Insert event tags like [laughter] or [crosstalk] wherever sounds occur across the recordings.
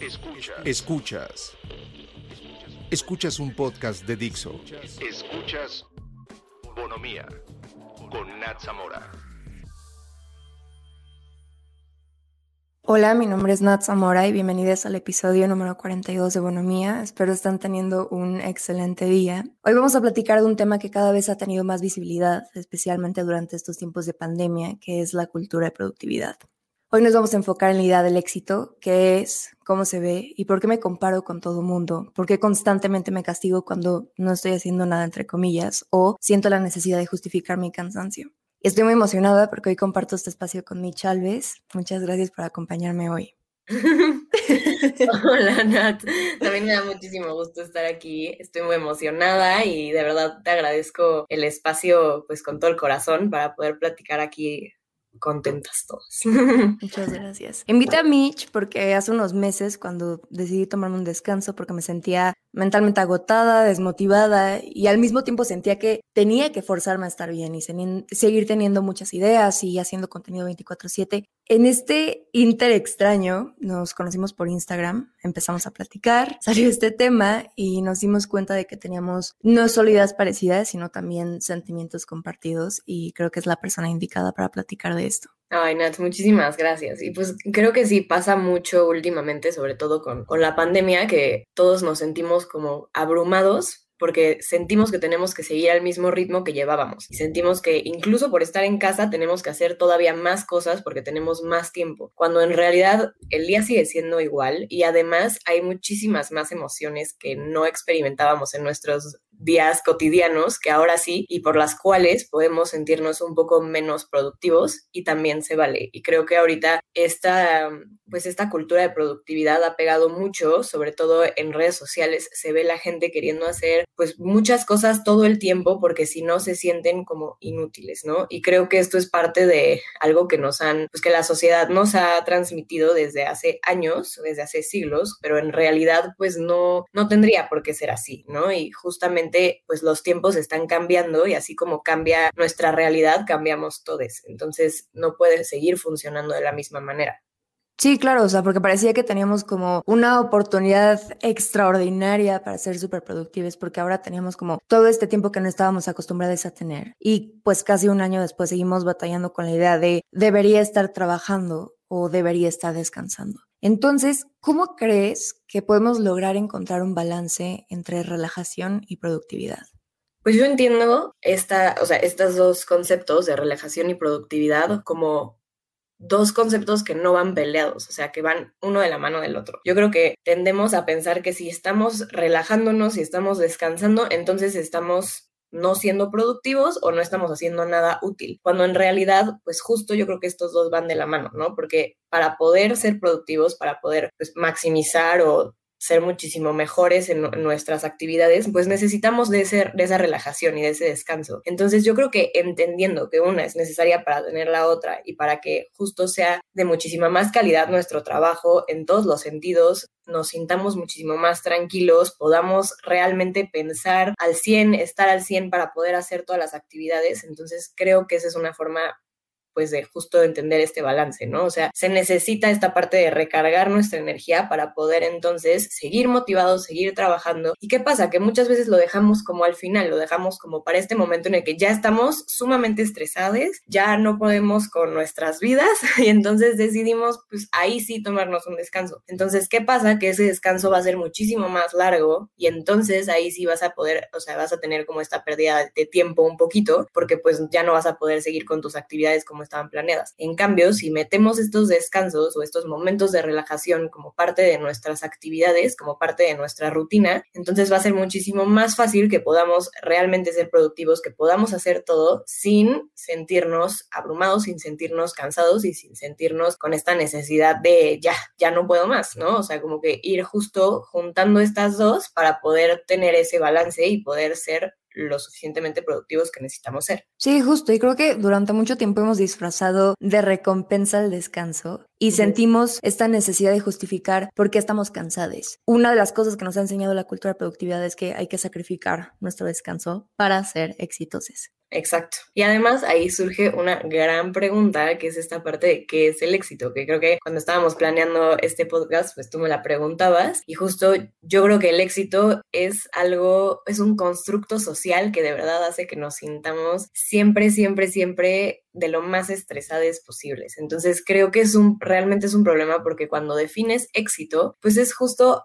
Escuchas. Escuchas. Escuchas un podcast de Dixo. Escuchas Bonomía con Nat Zamora. Hola, mi nombre es Nat Zamora y bienvenidos al episodio número 42 de Bonomía. Espero estén teniendo un excelente día. Hoy vamos a platicar de un tema que cada vez ha tenido más visibilidad, especialmente durante estos tiempos de pandemia, que es la cultura de productividad. Hoy nos vamos a enfocar en la idea del éxito, qué es, cómo se ve y por qué me comparo con todo mundo, por qué constantemente me castigo cuando no estoy haciendo nada entre comillas o siento la necesidad de justificar mi cansancio. Estoy muy emocionada porque hoy comparto este espacio con Mitch Alves. Muchas gracias por acompañarme hoy. [laughs] [laughs] Hola Nat, también me da muchísimo gusto estar aquí, estoy muy emocionada y de verdad te agradezco el espacio pues con todo el corazón para poder platicar aquí contentas todas. [laughs] Muchas [laughs] gracias. Invita a Mitch porque hace unos meses cuando decidí tomarme un descanso porque me sentía mentalmente agotada, desmotivada y al mismo tiempo sentía que tenía que forzarme a estar bien y seguir teniendo muchas ideas y haciendo contenido 24/7. En este inter extraño nos conocimos por Instagram, empezamos a platicar, [laughs] salió este tema y nos dimos cuenta de que teníamos no solo ideas parecidas, sino también sentimientos compartidos y creo que es la persona indicada para platicar de esto. Ay, Nat, muchísimas gracias. Y pues creo que sí pasa mucho últimamente, sobre todo con, con la pandemia, que todos nos sentimos como abrumados porque sentimos que tenemos que seguir al mismo ritmo que llevábamos. Y sentimos que incluso por estar en casa tenemos que hacer todavía más cosas porque tenemos más tiempo, cuando en realidad el día sigue siendo igual y además hay muchísimas más emociones que no experimentábamos en nuestros días cotidianos que ahora sí y por las cuales podemos sentirnos un poco menos productivos y también se vale. Y creo que ahorita esta, pues esta cultura de productividad ha pegado mucho, sobre todo en redes sociales, se ve la gente queriendo hacer pues muchas cosas todo el tiempo porque si no se sienten como inútiles, ¿no? Y creo que esto es parte de algo que nos han, pues que la sociedad nos ha transmitido desde hace años, desde hace siglos, pero en realidad pues no, no tendría por qué ser así, ¿no? Y justamente pues los tiempos están cambiando y así como cambia nuestra realidad, cambiamos todos. Entonces no puede seguir funcionando de la misma manera. Sí, claro, o sea, porque parecía que teníamos como una oportunidad extraordinaria para ser súper productivos, porque ahora teníamos como todo este tiempo que no estábamos acostumbrados a tener. Y pues casi un año después seguimos batallando con la idea de debería estar trabajando o debería estar descansando. Entonces, ¿cómo crees que podemos lograr encontrar un balance entre relajación y productividad? Pues yo entiendo esta, o sea, estos dos conceptos de relajación y productividad como dos conceptos que no van peleados, o sea, que van uno de la mano del otro. Yo creo que tendemos a pensar que si estamos relajándonos y estamos descansando, entonces estamos no siendo productivos o no estamos haciendo nada útil, cuando en realidad, pues justo yo creo que estos dos van de la mano, ¿no? Porque para poder ser productivos, para poder pues, maximizar o ser muchísimo mejores en, nuestras actividades, pues necesitamos de, ese, de esa relajación y de ese descanso. Entonces yo creo que entendiendo que una es necesaria para tener la otra y para que justo sea de muchísima más calidad nuestro trabajo en todos los sentidos, nos sintamos muchísimo más tranquilos, podamos realmente pensar al 100, estar al 100 para poder hacer todas las actividades. Entonces creo que esa es una forma pues de justo entender este balance, ¿no? O sea, se necesita esta parte de recargar nuestra energía para poder entonces seguir motivados, seguir trabajando. ¿Y qué pasa? Que muchas veces lo dejamos como al final, lo dejamos como para este momento en el que ya estamos sumamente estresados, ya no podemos con nuestras vidas [laughs] y entonces decidimos pues ahí sí tomarnos un descanso. Entonces, ¿qué pasa? Que ese descanso va a ser muchísimo más largo y entonces ahí sí vas a poder, o sea, vas a tener como esta pérdida de tiempo un poquito porque pues ya no vas a poder seguir con tus actividades como estaban planeadas. En cambio, si metemos estos descansos o estos momentos de relajación como parte de nuestras actividades, como parte de nuestra rutina, entonces va a ser muchísimo más fácil que podamos realmente ser productivos, que podamos hacer todo sin sentirnos abrumados, sin sentirnos cansados y sin sentirnos con esta necesidad de ya, ya no puedo más, ¿no? O sea, como que ir justo juntando estas dos para poder tener ese balance y poder ser lo suficientemente productivos que necesitamos ser. Sí, justo. Y creo que durante mucho tiempo hemos disfrazado de recompensa el descanso y sentimos esta necesidad de justificar por qué estamos cansados. Una de las cosas que nos ha enseñado la cultura de productividad es que hay que sacrificar nuestro descanso para ser exitosos. Exacto. Y además ahí surge una gran pregunta, que es esta parte de qué es el éxito, que creo que cuando estábamos planeando este podcast, pues tú me la preguntabas y justo yo creo que el éxito es algo, es un constructo social que de verdad hace que nos sintamos siempre, siempre, siempre de lo más estresadas posibles. Entonces creo que es un, realmente es un problema porque cuando defines éxito, pues es justo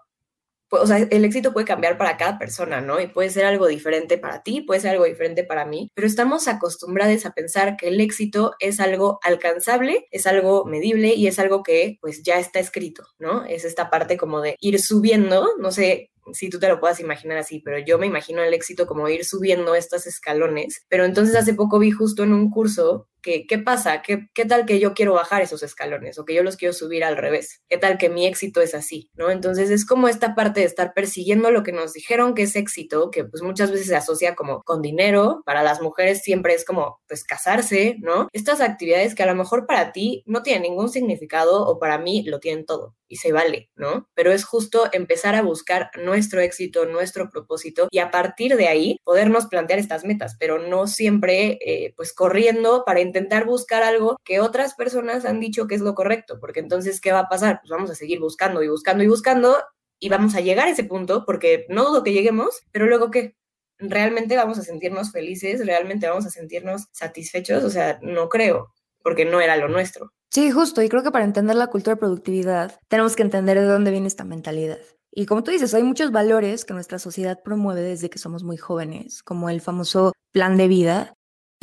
o sea, el éxito puede cambiar para cada persona, ¿no? Y puede ser algo diferente para ti, puede ser algo diferente para mí, pero estamos acostumbrados a pensar que el éxito es algo alcanzable, es algo medible y es algo que pues ya está escrito, ¿no? Es esta parte como de ir subiendo, no sé si tú te lo puedas imaginar así, pero yo me imagino el éxito como ir subiendo estos escalones. Pero entonces hace poco vi justo en un curso que, ¿qué pasa? ¿Qué, ¿Qué tal que yo quiero bajar esos escalones o que yo los quiero subir al revés? ¿Qué tal que mi éxito es así? ¿No? Entonces es como esta parte de estar persiguiendo lo que nos dijeron que es éxito, que pues muchas veces se asocia como con dinero, para las mujeres siempre es como pues casarse, ¿no? Estas actividades que a lo mejor para ti no tienen ningún significado o para mí lo tienen todo y se vale, ¿no? Pero es justo empezar a buscar nuestro éxito, nuestro propósito y a partir de ahí podernos plantear estas metas, pero no siempre eh, pues corriendo para intentar buscar algo que otras personas han dicho que es lo correcto, porque entonces, ¿qué va a pasar? Pues vamos a seguir buscando y buscando y buscando y vamos a llegar a ese punto, porque no dudo que lleguemos, pero luego qué? ¿Realmente vamos a sentirnos felices? ¿Realmente vamos a sentirnos satisfechos? O sea, no creo, porque no era lo nuestro. Sí, justo. Y creo que para entender la cultura de productividad tenemos que entender de dónde viene esta mentalidad. Y como tú dices, hay muchos valores que nuestra sociedad promueve desde que somos muy jóvenes, como el famoso plan de vida,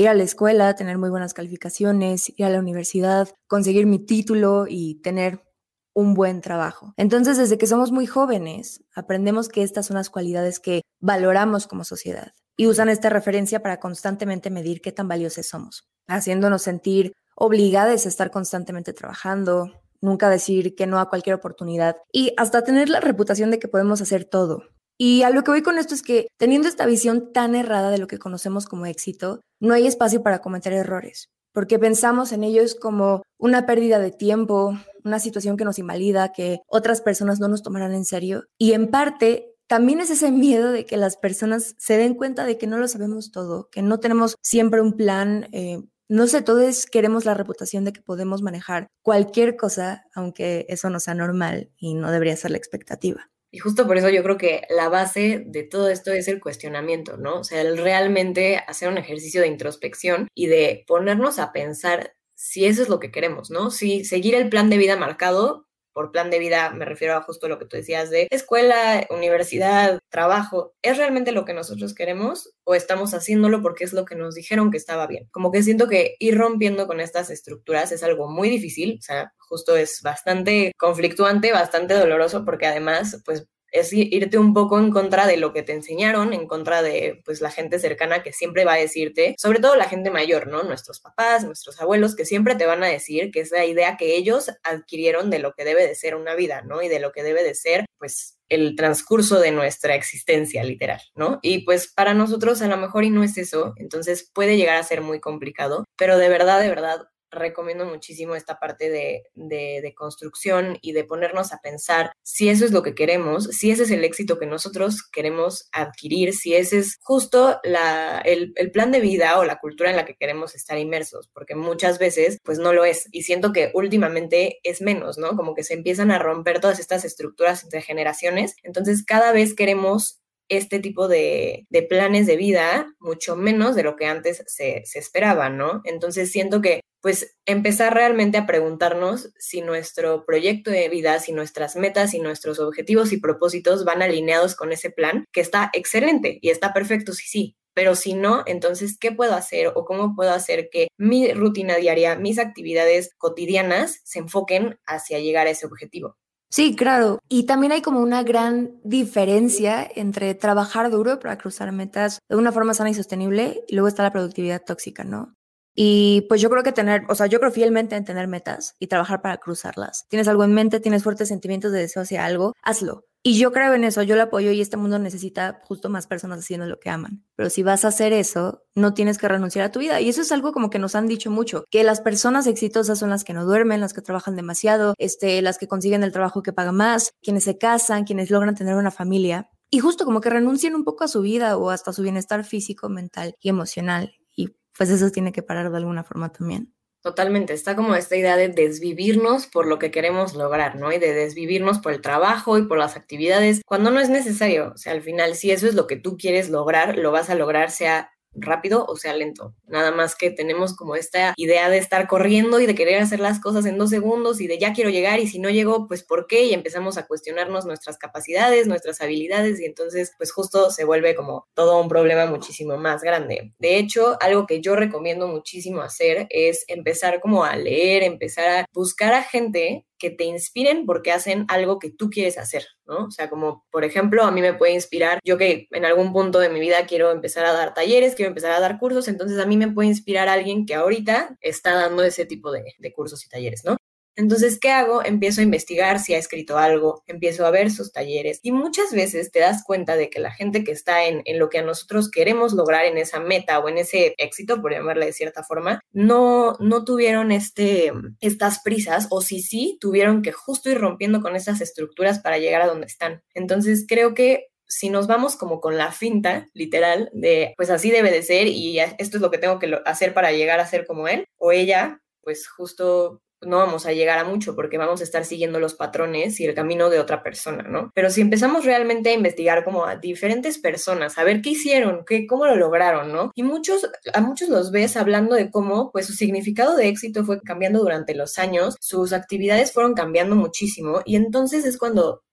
ir a la escuela, tener muy buenas calificaciones, ir a la universidad, conseguir mi título y tener un buen trabajo. Entonces, desde que somos muy jóvenes, aprendemos que estas son las cualidades que valoramos como sociedad y usan esta referencia para constantemente medir qué tan valiosos somos, haciéndonos sentir obligadas a estar constantemente trabajando, nunca decir que no a cualquier oportunidad y hasta tener la reputación de que podemos hacer todo. Y a lo que voy con esto es que teniendo esta visión tan errada de lo que conocemos como éxito, no hay espacio para cometer errores, porque pensamos en ellos como una pérdida de tiempo, una situación que nos invalida, que otras personas no nos tomarán en serio. Y en parte también es ese miedo de que las personas se den cuenta de que no lo sabemos todo, que no tenemos siempre un plan eh, no sé, todos queremos la reputación de que podemos manejar cualquier cosa, aunque eso no sea normal y no debería ser la expectativa. Y justo por eso yo creo que la base de todo esto es el cuestionamiento, ¿no? O sea, el realmente hacer un ejercicio de introspección y de ponernos a pensar si eso es lo que queremos, ¿no? Si seguir el plan de vida marcado por plan de vida me refiero a justo lo que tú decías de escuela, universidad, trabajo, ¿es realmente lo que nosotros queremos o estamos haciéndolo porque es lo que nos dijeron que estaba bien? Como que siento que ir rompiendo con estas estructuras es algo muy difícil, o sea, justo es bastante conflictuante, bastante doloroso porque además, pues es irte un poco en contra de lo que te enseñaron, en contra de pues la gente cercana que siempre va a decirte, sobre todo la gente mayor, ¿no? Nuestros papás, nuestros abuelos, que siempre te van a decir que es la idea que ellos adquirieron de lo que debe de ser una vida, ¿no? Y de lo que debe de ser, pues, el transcurso de nuestra existencia literal, ¿no? Y pues para nosotros a lo mejor y no es eso, entonces puede llegar a ser muy complicado, pero de verdad, de verdad, recomiendo muchísimo esta parte de, de, construcción y de ponernos a pensar si eso es lo que queremos, si ese es el éxito que nosotros queremos adquirir, si ese es justo la, el, el, plan de vida o la cultura en la que queremos estar inmersos, porque muchas veces pues no lo es. Y siento que últimamente es menos, ¿no? Como que se empiezan a romper todas estas estructuras entre generaciones. Entonces cada vez queremos este tipo de, planes de vida mucho menos de lo que antes se, esperaba, ¿no? Entonces siento que pues empezar realmente a preguntarnos si nuestro proyecto de vida, si nuestras metas, y nuestros objetivos y propósitos van alineados con ese plan, que está excelente y está perfecto, sí, sí. Pero si no, entonces, ¿qué puedo hacer o cómo puedo hacer que mi rutina diaria, mis actividades cotidianas se enfoquen hacia llegar a ese objetivo? Sí, claro. Y también hay como una gran diferencia entre trabajar duro para cruzar metas de una forma sana y sostenible y luego está la productividad tóxica, ¿no? Y pues yo creo que tener, o sea, yo creo fielmente en tener metas y trabajar para cruzarlas. Tienes algo en mente, tienes fuertes sentimientos de deseo hacia algo, hazlo. Y yo creo en eso, yo lo apoyo y este mundo necesita justo más personas haciendo lo que aman. Pero si vas a hacer eso, no tienes que renunciar a tu vida. Y eso es algo como que nos han dicho mucho, que las personas exitosas son las que no duermen, las que trabajan demasiado, este, las que consiguen el trabajo que paga más, quienes se casan, quienes logran tener una familia. Y justo como que renuncian un poco a su vida o hasta su bienestar físico, mental y emocional. Y pues eso tiene que parar de alguna forma también. Totalmente, está como esta idea de desvivirnos por lo que queremos lograr, ¿no? Y de desvivirnos por el trabajo y por las actividades, cuando no es necesario. O sea, al final, si eso es lo que tú quieres lograr, lo vas a lograr sea rápido o sea lento. Nada más que tenemos como esta idea de estar corriendo y de querer hacer las cosas en dos segundos y de ya quiero llegar y si no llego, pues ¿por qué? Y empezamos a cuestionarnos nuestras capacidades, nuestras habilidades y entonces pues justo se vuelve como todo un problema muchísimo más grande. De hecho, algo que yo recomiendo muchísimo hacer es empezar como a leer, empezar a buscar a gente que te inspiren porque hacen algo que tú quieres hacer, ¿no? O sea, como por ejemplo, a mí me puede inspirar, yo que en algún punto de mi vida quiero empezar a dar talleres, quiero empezar a dar cursos, entonces a mí me puede inspirar alguien que ahorita está dando ese tipo de, de cursos y talleres, ¿no? Entonces, ¿qué hago? Empiezo a investigar si ha escrito algo, empiezo a ver sus talleres y muchas veces te das cuenta de que la gente que está en, lo que a nosotros queremos lograr en esa meta o en ese éxito, por llamarle de cierta forma, no, no tuvieron este, estas prisas o si sí, tuvieron que justo ir rompiendo con esas estructuras para llegar a donde están. Entonces, creo que si nos vamos como con la finta, literal, de pues así debe de ser y esto es lo que tengo que hacer para llegar a ser como él o ella, pues justo no vamos a llegar a mucho porque vamos a estar siguiendo los patrones y el camino de otra persona, ¿no? Pero si empezamos realmente a investigar como a diferentes personas, a ver qué hicieron, qué, cómo lo lograron, ¿no? Y muchos, a muchos los ves hablando de cómo, pues, su significado de éxito fue cambiando durante los años, sus actividades fueron cambiando muchísimo y entonces es cuando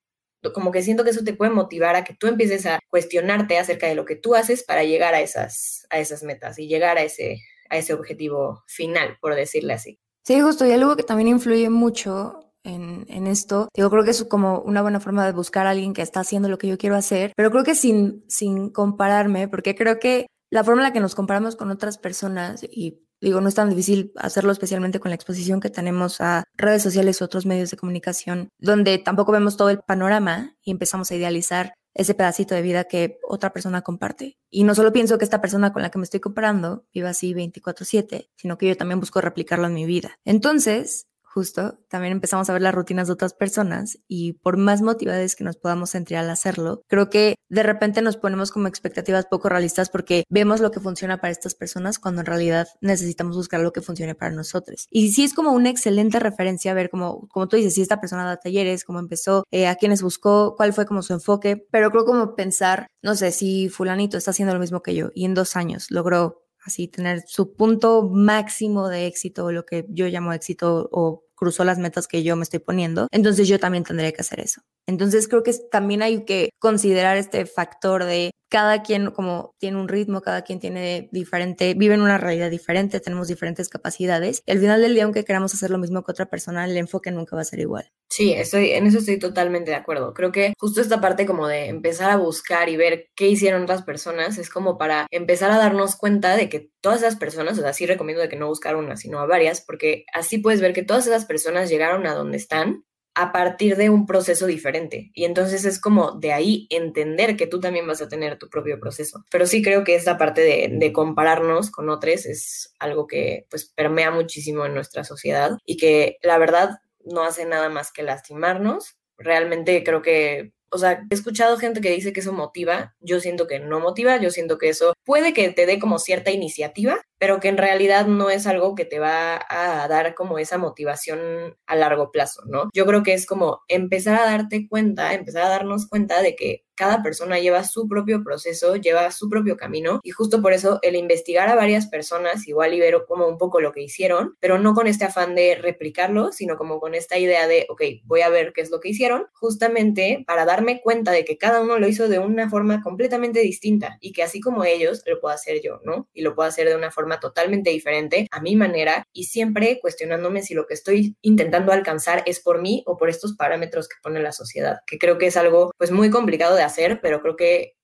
como que siento que eso te puede motivar a que tú empieces a cuestionarte acerca de lo que tú haces para llegar a esas, a esas metas y llegar a ese, a ese objetivo final, por decirle así. Sí, justo, y algo que también influye mucho en, en, esto. Digo, creo que es como una buena forma de buscar a alguien que está haciendo lo que yo quiero hacer, pero creo que sin, sin compararme, porque creo que la forma en la que nos comparamos con otras personas, y digo, no es tan difícil hacerlo especialmente con la exposición que tenemos a redes sociales u otros medios de comunicación, donde tampoco vemos todo el panorama y empezamos a idealizar ese pedacito de vida que otra persona comparte. Y no solo pienso que esta persona con la que me estoy comparando viva así 24/7, sino que yo también busco replicarlo en mi vida. Entonces, justo, también empezamos a ver las rutinas de otras personas y por más motivadas que nos podamos sentir al hacerlo, creo que de repente nos ponemos como expectativas poco realistas porque vemos lo que funciona para estas personas cuando en realidad necesitamos buscar lo que funcione para nosotros. Y sí es como una excelente referencia ver como, como tú dices, si esta persona da talleres, cómo empezó, eh, a quiénes buscó, cuál fue como su enfoque, pero creo como pensar, no sé, si fulanito está haciendo lo mismo que yo y en dos años logró así tener su punto máximo de éxito, lo que yo llamo éxito o cruzó las metas que yo me estoy poniendo, entonces yo también tendré que hacer eso. Entonces creo que también hay que considerar este factor de cada quien como tiene un ritmo, cada quien tiene diferente, vive en una realidad diferente, tenemos diferentes capacidades y al final del día aunque queramos hacer lo mismo que otra persona, el enfoque nunca va a ser igual. Sí, estoy, en eso estoy totalmente de acuerdo. Creo que justo esta parte como de empezar a buscar y ver qué hicieron otras personas es como para empezar a darnos cuenta de que todas esas personas, o sea, sí recomiendo que no buscar una, sino a varias, porque así puedes ver que todas esas personas llegaron a donde están a partir de un proceso diferente. Y entonces es como de ahí entender que tú también vas a tener tu propio proceso. Pero sí creo que esta parte de, compararnos con otros es algo que pues permea muchísimo en nuestra sociedad y que la verdad no hace nada más que lastimarnos. Realmente creo que o sea, he escuchado gente que dice que eso motiva, yo siento que no motiva, yo siento que eso puede que te dé como cierta iniciativa, pero que en realidad no es algo que te va a dar como esa motivación a largo plazo, ¿no? Yo creo que es como empezar a darte cuenta, empezar a darnos cuenta de que cada persona lleva su propio proceso, lleva su propio camino y justo por eso el investigar a varias personas igual libero como un poco lo que hicieron, pero no con este afán de replicarlo, sino como con esta idea de, ok, voy a ver qué es lo que hicieron, justamente para darme cuenta de que cada uno lo hizo de una forma completamente distinta y que así como ellos, lo puedo hacer yo, ¿no? Y lo puedo hacer de una forma totalmente diferente, a mi manera y siempre cuestionándome si lo que estoy intentando alcanzar es por mí o por estos parámetros que pone la sociedad, que creo que es algo pues muy complicado de hacer, pero creo que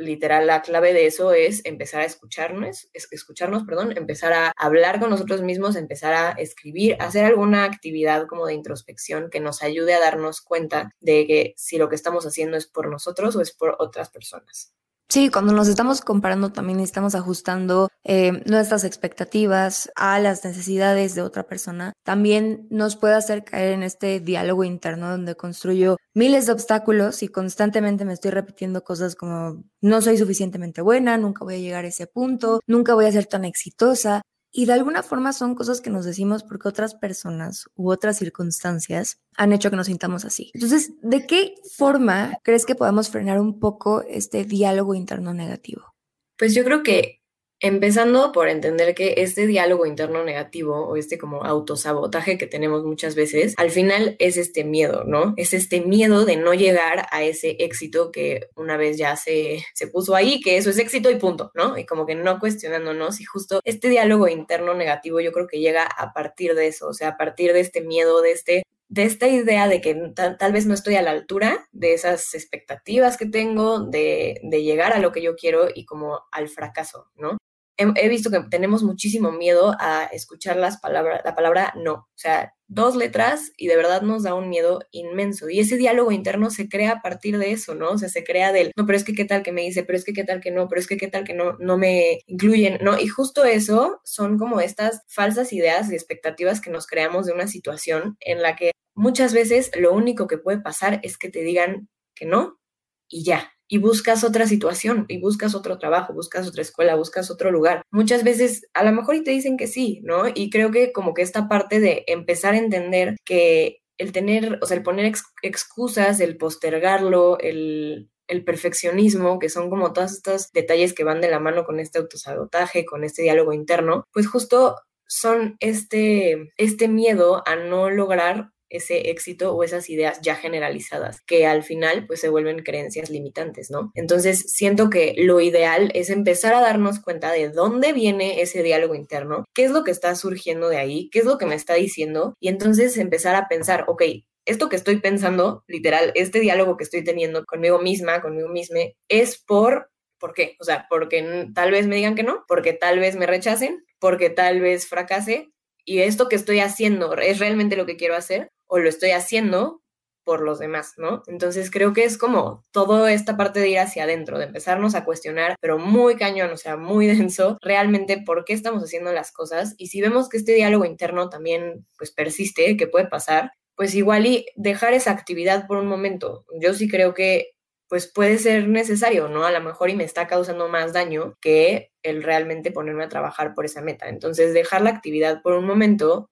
literal la clave de eso es empezar a escucharnos, escucharnos, perdón, empezar a hablar con nosotros mismos, empezar a escribir, hacer alguna actividad como de introspección que nos ayude a darnos cuenta de que si lo que estamos haciendo es por nosotros o es por otras personas. Sí, cuando nos estamos comparando también estamos ajustando eh, nuestras expectativas a las necesidades de otra persona. También nos puede hacer caer en este diálogo interno donde construyo miles de obstáculos y constantemente me estoy repitiendo cosas como no soy suficientemente buena, nunca voy a llegar a ese punto, nunca voy a ser tan exitosa. Y de alguna forma son cosas que nos decimos porque otras personas u otras circunstancias han hecho que nos sintamos así. Entonces, ¿de qué forma crees que podamos frenar un poco este diálogo interno negativo? Pues yo creo que Empezando por entender que este diálogo interno negativo o este como autosabotaje que tenemos muchas veces, al final es este miedo, ¿no? Es este miedo de no llegar a ese éxito que una vez ya se, se puso ahí, que eso es éxito y punto, ¿no? Y como que no cuestionándonos y justo este diálogo interno negativo yo creo que llega a partir de eso, o sea, a partir de este miedo, de este de esta idea de que tal, vez no estoy a la altura de esas expectativas que tengo, de, de, llegar a lo que yo quiero y como al fracaso, ¿no? He, visto que tenemos muchísimo miedo a escuchar las palabras, la palabra no. O sea, dos letras y de verdad nos da un miedo inmenso. Y ese diálogo interno se crea a partir de eso, ¿no? O sea, se crea del, no, pero es que qué tal que me dice, pero es que qué tal que no, pero es que qué tal que no, no me incluyen, ¿no? Y justo eso son como estas falsas ideas y expectativas que nos creamos de una situación en la que muchas veces lo único que puede pasar es que te digan que no y ya, y buscas otra situación y buscas otro trabajo, buscas otra escuela, buscas otro lugar. Muchas veces a lo mejor y te dicen que sí, ¿no? Y creo que como que esta parte de empezar a entender que el tener, o sea, el poner excusas, el postergarlo, el, el perfeccionismo, que son como todos estos detalles que van de la mano con este autosabotaje, con este diálogo interno, pues justo son este, este miedo a no lograr ese éxito o esas ideas ya generalizadas que al final pues se vuelven creencias limitantes, ¿no? Entonces siento que lo ideal es empezar a darnos cuenta de dónde viene ese diálogo interno, qué es lo que está surgiendo de ahí, qué es lo que me está diciendo y entonces empezar a pensar, ok, esto que estoy pensando, literal, este diálogo que estoy teniendo conmigo misma, conmigo misma, es por, ¿por qué? O sea, porque tal vez me digan que no, porque tal vez me rechacen, porque tal vez fracase, y esto que estoy haciendo es realmente lo que quiero hacer o lo estoy haciendo por los demás, ¿no? Entonces creo que es como toda esta parte de ir hacia adentro, de empezarnos a cuestionar, pero muy cañón, o sea, muy [laughs] denso, realmente por qué estamos haciendo las cosas y si vemos que este diálogo interno también pues persiste, que puede pasar, pues igual y dejar esa actividad por un momento. Yo sí creo que pues puede ser necesario, ¿no? A lo mejor y me está causando más daño que el realmente ponerme a trabajar por esa meta. Entonces, dejar la actividad por un momento,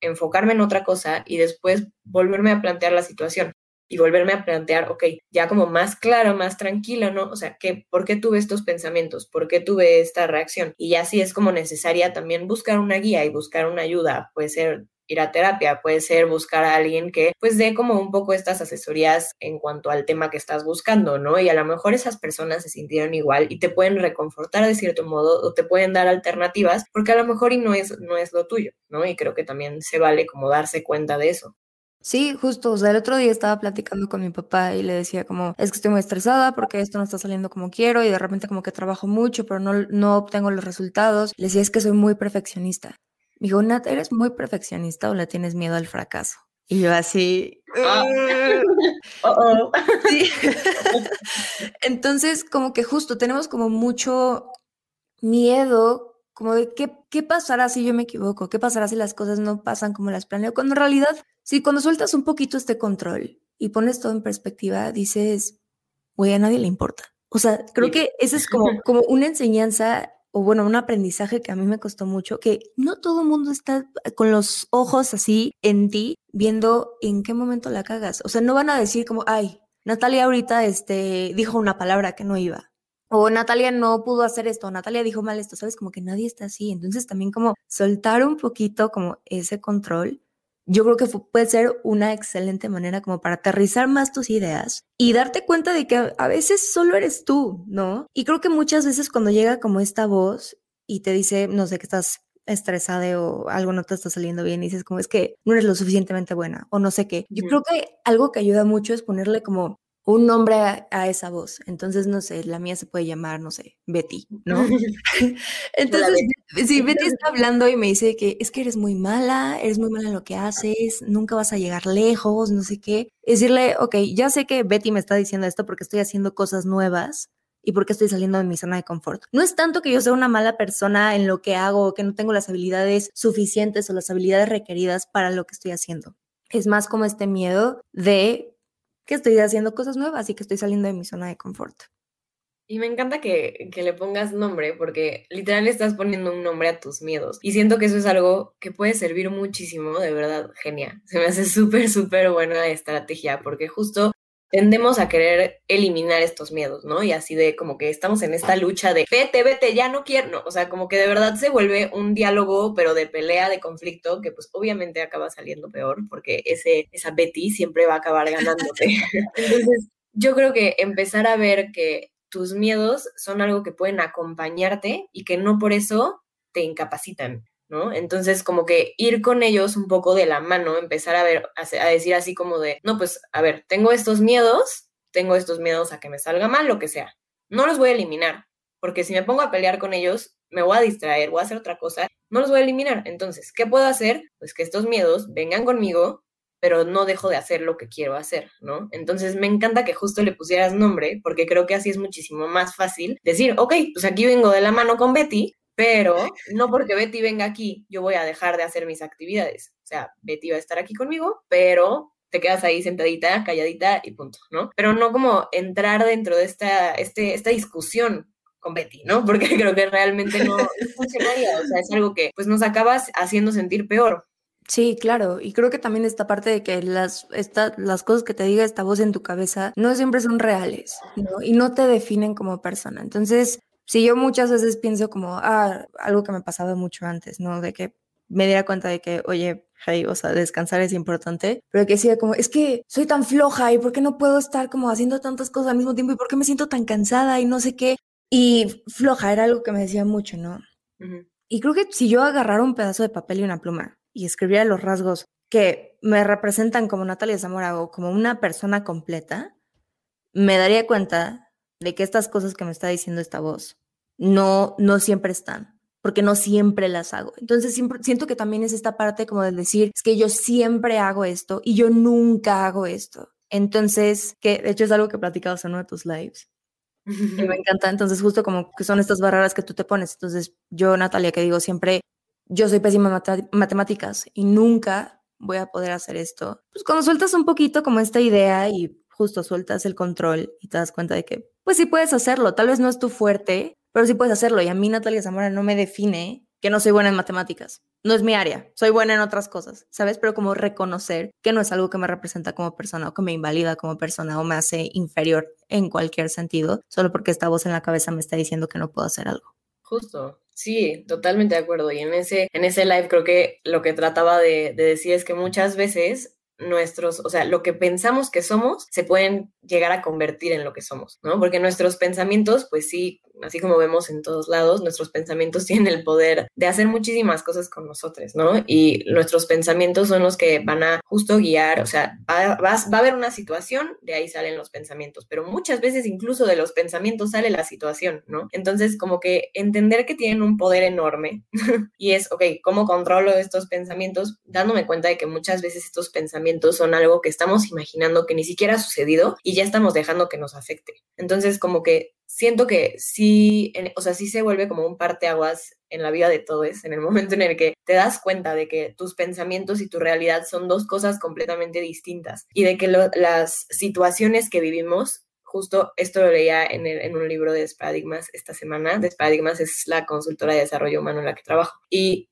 enfocarme en otra cosa y después volverme a plantear la situación y volverme a plantear, ok, ya como más claro, más tranquilo, ¿no? O sea, ¿qué, ¿por qué tuve estos pensamientos? ¿Por qué tuve esta reacción? Y ya sí es como necesaria también buscar una guía y buscar una ayuda. Puede ser ir a terapia, puede ser buscar a alguien que pues dé como un poco estas asesorías en cuanto al tema que estás buscando, ¿no? Y a lo mejor esas personas se sintieron igual y te pueden reconfortar de cierto modo o te pueden dar alternativas porque a lo mejor y no es, no es lo tuyo, ¿no? Y creo que también se vale como darse cuenta de eso. Sí, justo, o sea, el otro día estaba platicando con mi papá y le decía como, es que estoy muy estresada porque esto no está saliendo como quiero y de repente como que trabajo mucho, pero no, no obtengo los resultados. Le decía, es que soy muy perfeccionista. Me dijo, Nat, ¿eres muy perfeccionista o le tienes miedo al fracaso? Y yo así... Ah. [laughs] [laughs] [laughs] Entonces, como que justo tenemos como mucho miedo, como de qué, qué pasará si yo me equivoco, qué pasará si las cosas no pasan como las planeo, cuando en realidad, sí, cuando sueltas un poquito este control y pones todo en perspectiva, dices, güey, a nadie le importa. O sea, creo que esa es como, como una enseñanza o bueno, un aprendizaje que a mí me costó mucho, que no todo el mundo está con los ojos así en ti, viendo en qué momento la cagas. O sea, no van a decir como, ay, Natalia ahorita este, dijo una palabra que no iba. O Natalia no pudo hacer esto, Natalia dijo mal esto, ¿sabes? Como que nadie está así. Entonces también como soltar un poquito como ese control yo creo que puede ser una excelente manera como para aterrizar más tus ideas y darte cuenta de que a veces solo eres tú, ¿no? Y creo que muchas veces cuando llega como esta voz y te dice, no sé, que estás estresada o algo no te está saliendo bien y dices como es que no eres lo suficientemente buena o no sé qué. Yo creo que algo que ayuda mucho es ponerle como un nombre a, esa voz. Entonces, no sé, la mía se puede llamar, no sé, Betty, ¿no? [laughs] [laughs] Entonces, si Betty [laughs] está hablando y me dice que es que eres muy mala, eres muy mala en lo que haces, nunca vas a llegar lejos, no sé qué, decirle, ok, ya sé que Betty me está diciendo esto porque estoy haciendo cosas nuevas, y porque estoy saliendo de mi zona de confort. No es tanto que yo sea una mala persona en lo que hago, que no tengo las habilidades suficientes o las habilidades requeridas para lo que estoy haciendo. Es más como este miedo de que estoy haciendo cosas nuevas y que estoy saliendo de mi zona de confort. Y me encanta que, que, le pongas nombre porque literal estás poniendo un nombre a tus miedos. Y siento que eso es algo que puede servir muchísimo, de verdad, genial. Se me hace súper, súper buena estrategia porque justo tendemos a querer eliminar estos miedos, ¿no? Y así de como que estamos en esta lucha de vete, vete, ya no quiero, no, o sea, como que de verdad se vuelve un diálogo, pero de pelea, de conflicto, que pues obviamente acaba saliendo peor, porque ese, esa Betty siempre va a acabar ganándote. [laughs] Entonces, yo creo que empezar a ver que tus miedos son algo que pueden acompañarte y que no por eso te incapacitan. ¿No? Entonces, como que ir con ellos un poco de la mano, empezar a ver, a, decir así como de, no, pues, a ver, tengo estos miedos, tengo estos miedos a que me salga mal, lo que sea. No los voy a eliminar, porque si me pongo a pelear con ellos, me voy a distraer, voy a hacer otra cosa, no los voy a eliminar. Entonces, ¿qué puedo hacer? Pues que estos miedos vengan conmigo, pero no dejo de hacer lo que quiero hacer, ¿no? Entonces, me encanta que justo le pusieras nombre, porque creo que así es muchísimo más fácil decir, ok, pues aquí vengo de la mano con Betty, pero no porque Betty venga aquí, yo voy a dejar de hacer mis actividades. O sea, Betty va a estar aquí conmigo, pero te quedas ahí sentadita, calladita y punto, ¿no? Pero no como entrar dentro de esta, este, esta discusión con Betty, ¿no? [laughs] Porque creo que realmente no, funcionaría, o sea, es algo que pues nos acabas haciendo sentir peor. Sí, claro, y creo que también esta parte de que las, esta, las cosas que te diga esta voz en tu cabeza no siempre son reales, ¿no? Y no te definen como persona. Entonces, si yo muchas veces pienso como, ah, algo que me pasaba mucho antes, ¿no? De que me diera cuenta de que, oye, hey, o sea, descansar es importante, pero que decía como, es que soy tan floja y por qué no puedo estar como haciendo tantas cosas al mismo tiempo y por qué me siento tan cansada y no sé qué. Y floja era algo que me decía mucho, ¿no? Y creo que si yo agarrara un pedazo de papel y una pluma y escribiera los rasgos que me representan como Natalia Zamora o como una persona completa, me daría cuenta de que estas cosas que me está diciendo esta voz no, no siempre están, porque no siempre las hago. Entonces siempre, siento que también es esta parte como de decir, es que yo siempre hago esto y yo nunca hago esto. Entonces, que de hecho es algo que platicabas en uno de tus lives. Y me [laughs] encanta, entonces justo como que son estas barreras que tú te pones. Entonces yo, Natalia, que digo siempre, yo soy pésima en matemáticas y nunca voy a poder hacer esto. Pues cuando sueltas un poquito como esta idea y justo sueltas el control y te das cuenta de que, pues sí puedes hacerlo, tal vez no es tu fuerte, pero sí puedes hacerlo. Y a mí Natalia Zamora no me define que no soy buena en matemáticas. No es mi área, soy buena en otras cosas, ¿sabes? Pero como reconocer que no es algo que me representa como persona o que me invalida como persona o me hace inferior en cualquier sentido, solo porque esta voz en la cabeza me está diciendo que no puedo hacer algo. Justo, Sí, totalmente de acuerdo. Y en ese, en ese live creo que lo que trataba de, de, decir es que muchas veces nuestros, o sea, lo que pensamos que somos, se pueden llegar a convertir en lo que somos, ¿no? Porque nuestros pensamientos, pues sí, así como vemos en todos lados, nuestros pensamientos [laughs] tienen el poder de hacer muchísimas cosas con nosotros, ¿no? Y nuestros pensamientos son los que van a justo guiar, o sea, va, va, a haber una situación, de ahí salen los pensamientos, pero muchas veces incluso de los pensamientos sale la situación, ¿no? Entonces, como que entender que tienen un poder enorme [laughs] y es, ok, ¿cómo controlo estos pensamientos? Dándome cuenta de que muchas veces estos pensamientos son algo que estamos imaginando que ni siquiera ha sucedido y ya estamos dejando que nos afecte. Entonces, como que siento que sí, o sea, sí se vuelve como un parteaguas en la vida de todos, en el momento en el que te das cuenta de que tus pensamientos y tu realidad son dos cosas completamente distintas y de que las situaciones que vivimos justo esto lo leía en, en, un libro de Desparadigmas esta semana. Desparadigmas es la consultora de desarrollo humano en la que trabajo. Y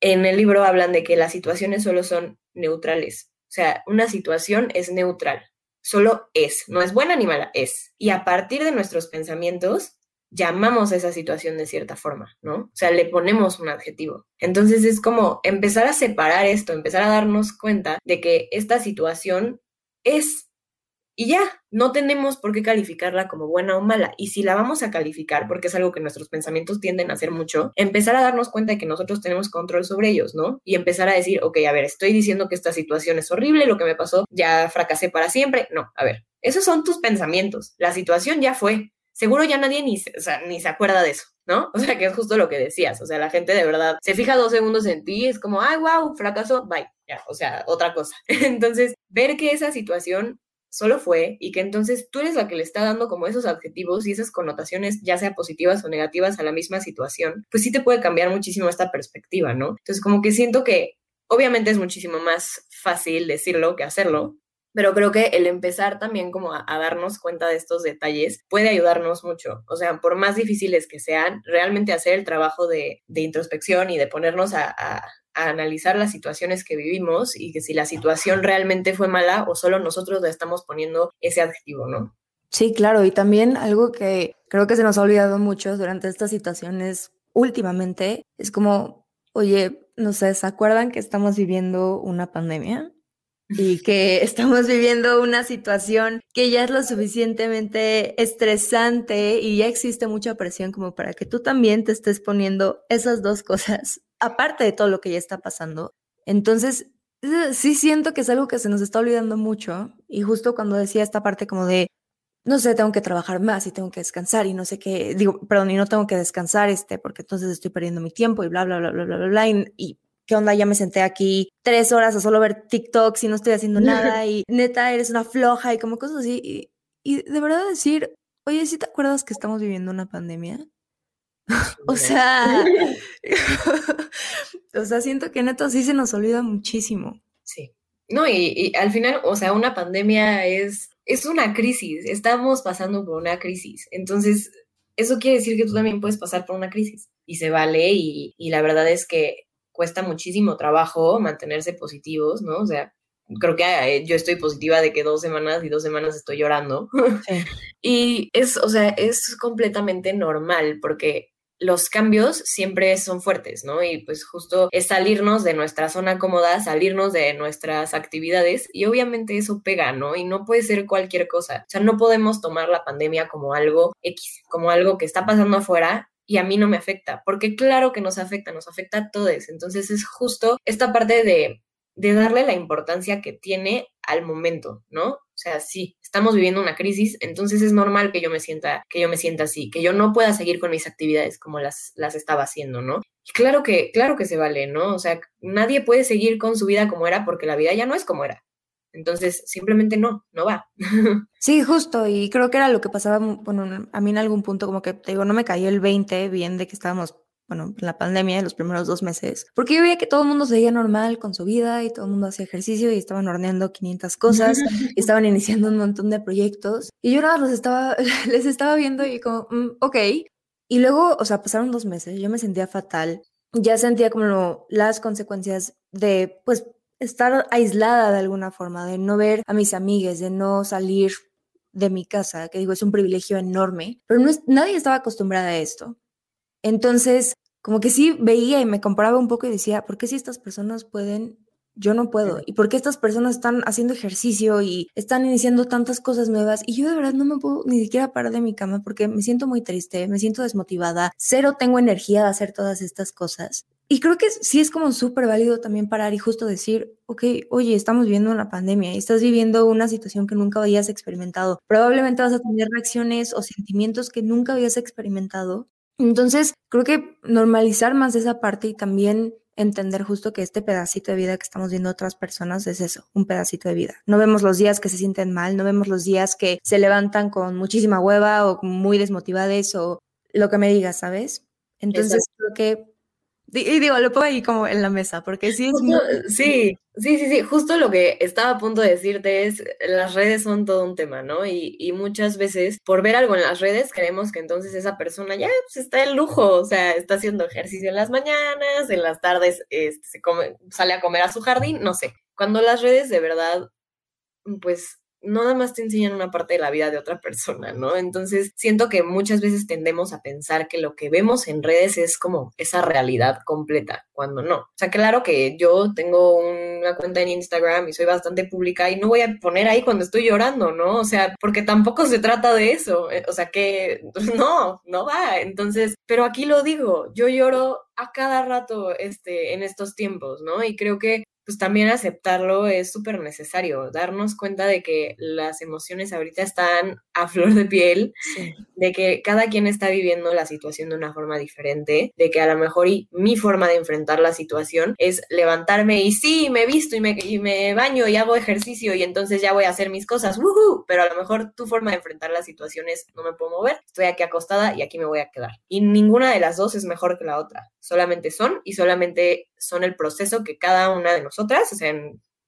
en el libro hablan de que las situaciones solo son neutrales. O sea, una situación es neutral solo es, no es buena ni mala, es. Y a partir de nuestros pensamientos, llamamos a esa situación de cierta forma, ¿no? O sea, le ponemos un adjetivo. Entonces es como empezar a separar esto, empezar a darnos cuenta de que esta situación es y ya, no tenemos por qué calificarla como buena o mala. Y si la vamos a calificar, porque es algo que nuestros pensamientos tienden a hacer mucho, empezar a darnos cuenta de que nosotros tenemos control sobre ellos, ¿no? Y empezar a decir, ok, a ver, estoy diciendo que esta situación es horrible, lo que me pasó, ya fracasé para siempre. No, a ver, esos son tus pensamientos. La situación ya fue. Seguro ya nadie ni, ni se acuerda de eso. ¿no? [laughs] O sea, que es justo lo que decías, o sea, la gente de verdad se fija dos segundos en ti, es como, ay, wow, fracaso, bye, ya, o sea, otra cosa. [laughs] Entonces, ver que esa situación solo fue y que entonces tú eres la que le está dando como esos adjetivos y esas connotaciones, ya sea positivas o negativas a la misma situación, pues sí te puede cambiar muchísimo esta perspectiva, ¿no? Entonces como que siento que obviamente es muchísimo más fácil decirlo que hacerlo, pero creo que el empezar también como a, darnos cuenta de estos detalles puede ayudarnos mucho. O sea, por más difíciles que sean, realmente hacer el trabajo de, introspección y de ponernos a, analizar las situaciones que vivimos y que si la situación realmente fue mala o solo nosotros le estamos poniendo ese adjetivo, ¿no? Sí, claro, y también algo que creo que se nos ha olvidado mucho durante estas situaciones últimamente es como, oye, no sé, ¿se acuerdan que estamos viviendo una pandemia? Y que estamos viviendo una situación que ya es lo suficientemente estresante y ya existe mucha presión como para que tú también te estés poniendo esas dos cosas, aparte de todo lo que ya está pasando. Entonces, eh, sí siento que es algo que se nos está olvidando mucho y justo cuando decía esta parte como de, no sé, tengo que trabajar más y tengo que descansar y no sé qué, digo, perdón, y no tengo que descansar, este, porque entonces estoy perdiendo mi tiempo y bla, bla, bla, bla, bla, bla, y ¿qué onda? Ya me senté aquí tres horas a solo ver TikTok y no estoy haciendo [laughs] nada y neta eres una floja y como cosas así. Y, de verdad decir, oye, ¿sí te acuerdas que estamos viviendo una pandemia? [laughs] o sea, [laughs] o sea, siento que neta sí se nos olvida muchísimo. Sí. No, y, y, al final, o sea, una pandemia es, es una crisis, estamos pasando por una crisis. Entonces, eso quiere decir que tú también puedes pasar por una crisis y se vale y, y la verdad es que cuesta muchísimo trabajo mantenerse positivos, ¿no? O sea, creo que eh, yo estoy positiva de que dos semanas y dos semanas estoy llorando. [laughs] y es, o sea, es completamente normal porque los cambios siempre son fuertes, ¿no? Y pues justo es salirnos de nuestra zona cómoda, salirnos de nuestras actividades y obviamente eso pega, ¿no? Y no puede ser cualquier cosa. O sea, no podemos tomar la pandemia como algo X, como algo que está pasando afuera y a mí no me afecta, porque claro que nos afecta, nos afecta a todos. Entonces es justo esta parte de, de darle la importancia que tiene al momento, ¿no? O sea, sí, estamos viviendo una crisis, entonces es normal que yo me sienta, que yo me sienta así, que yo no pueda seguir con mis actividades como las, las estaba haciendo, ¿no? Y claro que, claro que se vale, ¿no? O sea, nadie puede seguir con su vida como era porque la vida ya no es como era. Entonces, simplemente no, no va. [laughs] Sí, justo, y creo que era lo que pasaba, bueno, a mí en algún punto como que, te digo, no me cayó el 20 bien de que estábamos, bueno, en la pandemia, en los primeros dos meses, porque yo veía que todo el mundo seguía normal con su vida y todo el mundo hacía ejercicio y estaban horneando 500 cosas y [laughs] estaban iniciando un montón de proyectos y yo nada los estaba, [laughs] les estaba viendo y como, mm, ok. Y luego, o sea, pasaron dos meses, yo me sentía fatal, ya sentía como las consecuencias de, pues, estar aislada de alguna forma, de no ver a mis amigues, de no salir de mi casa, que digo, es un privilegio enorme, pero no es, nadie estaba acostumbrada a esto. Entonces, como que sí veía y me comparaba un poco y decía, ¿por qué si estas personas pueden, yo no puedo? ¿Y por qué estas personas están haciendo ejercicio y están iniciando tantas cosas nuevas? Y yo de verdad no me puedo ni siquiera parar de mi cama porque me siento muy triste, me siento desmotivada, cero tengo energía de hacer todas estas cosas. Y creo que sí es como súper válido también parar y justo decir, ok, oye, estamos viviendo una pandemia y estás viviendo una situación que nunca habías experimentado. Probablemente vas a tener reacciones o sentimientos que nunca habías experimentado. Entonces, creo que normalizar más esa parte y también entender justo que este pedacito de vida que estamos viendo otras personas es eso, un pedacito de vida. No vemos los días que se sienten mal, no vemos los días que se levantan con muchísima hueva o muy desmotivadas o lo que me digas, ¿sabes? Entonces, creo que y digo, lo pongo ahí como en la mesa, porque sí es Sí, sí, sí, sí. Justo lo que estaba a punto de decirte es, las redes son todo un tema, ¿no? Y, y muchas veces, por ver algo en las redes, creemos que entonces esa persona ya pues, está en lujo, o sea, está haciendo ejercicio en las mañanas, en las tardes este, se come, sale a comer a su jardín, no sé. Cuando las redes de verdad, pues no nada más te enseñan una parte de la vida de otra persona, ¿no? Entonces, siento que muchas veces tendemos a pensar que lo que vemos en redes es como esa realidad completa, cuando no. O sea, claro que yo tengo una cuenta en Instagram y soy bastante pública y no voy a poner ahí cuando estoy llorando, ¿no? O sea, porque tampoco se trata de eso. Eh, o sea, que [laughs] no, no va. Entonces, pero aquí lo digo, yo lloro a cada rato este, en estos tiempos, ¿no? Y creo que pues también aceptarlo es súper necesario, darnos cuenta de que las emociones ahorita están a flor de piel, de que cada quien está viviendo la situación de una forma diferente, de que a lo mejor y mi forma de enfrentar la situación es levantarme y sí, me visto y me, y me baño y hago ejercicio y entonces ya voy a hacer mis cosas, pero a lo mejor tu forma de enfrentar la situación es no me puedo mover, estoy aquí acostada y aquí me voy a quedar. Y ninguna de las dos es mejor que la otra, solamente son y solamente son el proceso que cada una de nosotras, o sea,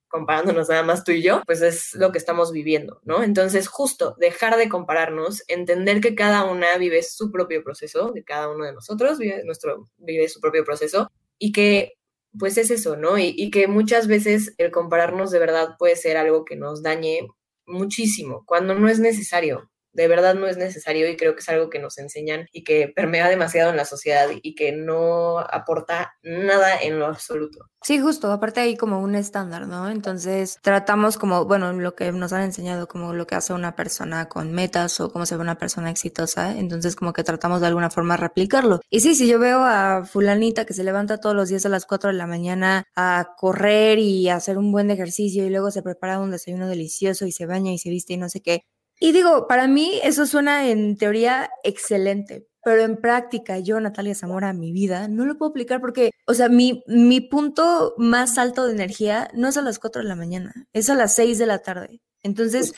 comparándonos nada más tú y yo, pues es lo que estamos viviendo, ¿no? Entonces, justo dejar de compararnos, entender que cada una vive su propio proceso, que cada uno de nosotros vive, nuestro, vive su propio proceso y que pues es eso, ¿no? Y que muchas veces el compararnos de verdad puede ser algo que nos dañe muchísimo, cuando no es necesario de verdad no es necesario y creo que es algo que nos enseñan y que permea demasiado en la sociedad y que no aporta nada en lo absoluto. Sí, justo, aparte hay como un estándar, ¿no? Entonces tratamos como, bueno, lo que nos han enseñado como lo que hace una persona con metas o cómo se ve una persona exitosa, entonces como que tratamos de alguna forma replicarlo. Y sí, si yo veo a fulanita que se levanta todos los días a las 4 de la mañana a correr y a hacer un buen ejercicio y luego se prepara un desayuno delicioso y se baña y se viste y no sé qué, y digo, para mí eso suena en teoría excelente, pero en práctica yo, Natalia Zamora, mi vida, no lo puedo aplicar porque, o sea, mi, mi punto más alto de energía no es a las 4 de la mañana, es a las 6 de la tarde. Entonces,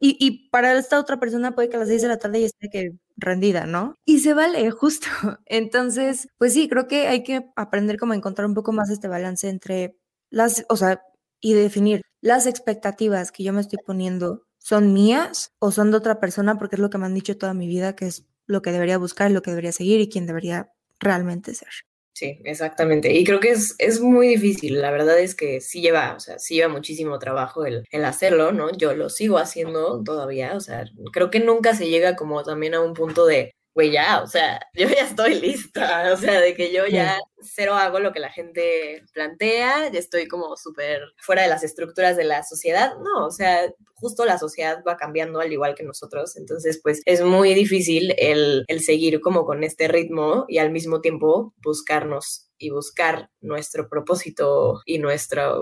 y, y, para esta otra persona puede que a las 6 de la tarde ya esté que rendida, ¿no? Y se vale, [laughs] justo. Entonces, pues sí, creo que hay que aprender como a encontrar un poco más este balance entre las, o sea, y definir las expectativas que yo me estoy poniendo son mías o son de otra persona porque es lo que me han dicho toda mi vida que es lo que debería buscar, lo que debería seguir y quién debería realmente ser. Sí, exactamente. Y creo que es, es muy difícil. La verdad es que sí lleva, o sea, sí lleva muchísimo trabajo el, el hacerlo, ¿no? Yo lo sigo haciendo todavía. O sea, creo que nunca se llega como también a un punto de, güey, ya, o sea, [laughs] yo ya estoy lista. O sea, de que yo ya cero hago lo que la gente plantea, ya estoy como súper fuera de las estructuras de la sociedad. No, o sea, justo la sociedad va cambiando al igual que nosotros, entonces pues es muy difícil el, el seguir como con este ritmo y al mismo tiempo buscarnos y buscar nuestro propósito y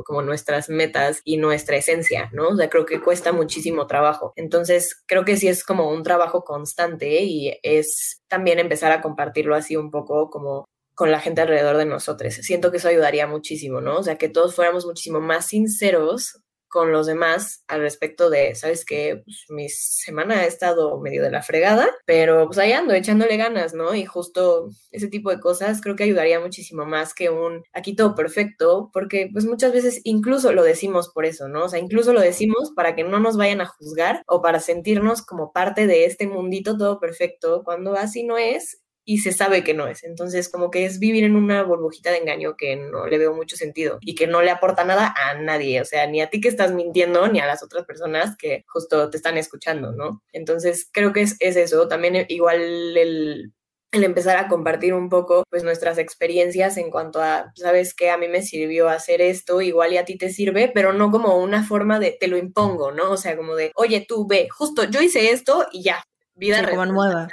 como nuestras metas y nuestra esencia, ¿no? O sea, creo que cuesta muchísimo trabajo. Entonces, creo que sí es como un trabajo constante y es también empezar a compartirlo así un poco como con la gente alrededor de nosotros. Siento que eso ayudaría muchísimo, ¿no? O sea, que todos fuéramos muchísimo más sinceros con los demás al respecto de, ¿sabes qué? Pues, mi semana ha estado medio de la fregada, pero pues ahí ando echándole ganas, ¿no? Y justo ese tipo de cosas creo que ayudaría muchísimo más que un aquí todo perfecto, porque pues muchas veces incluso lo decimos por eso, ¿no? O sea, incluso lo decimos para que no nos vayan a juzgar o para sentirnos como parte de este mundito todo perfecto, cuando así no es y se sabe que no es. Entonces, como que es vivir en una burbujita de engaño que no le veo mucho sentido y que no le aporta nada a nadie, o sea, ni a ti que estás mintiendo, ni a las otras personas que justo te están escuchando, ¿no? Entonces, creo que es, es eso. También igual el el empezar a compartir un poco pues nuestras experiencias en cuanto a, sabes que a mí me sirvió hacer esto, igual y a ti te sirve, pero no como una forma de te lo impongo, ¿no? O sea, como de, oye, tú ve, justo yo hice esto y ya, vida sí, como nueva.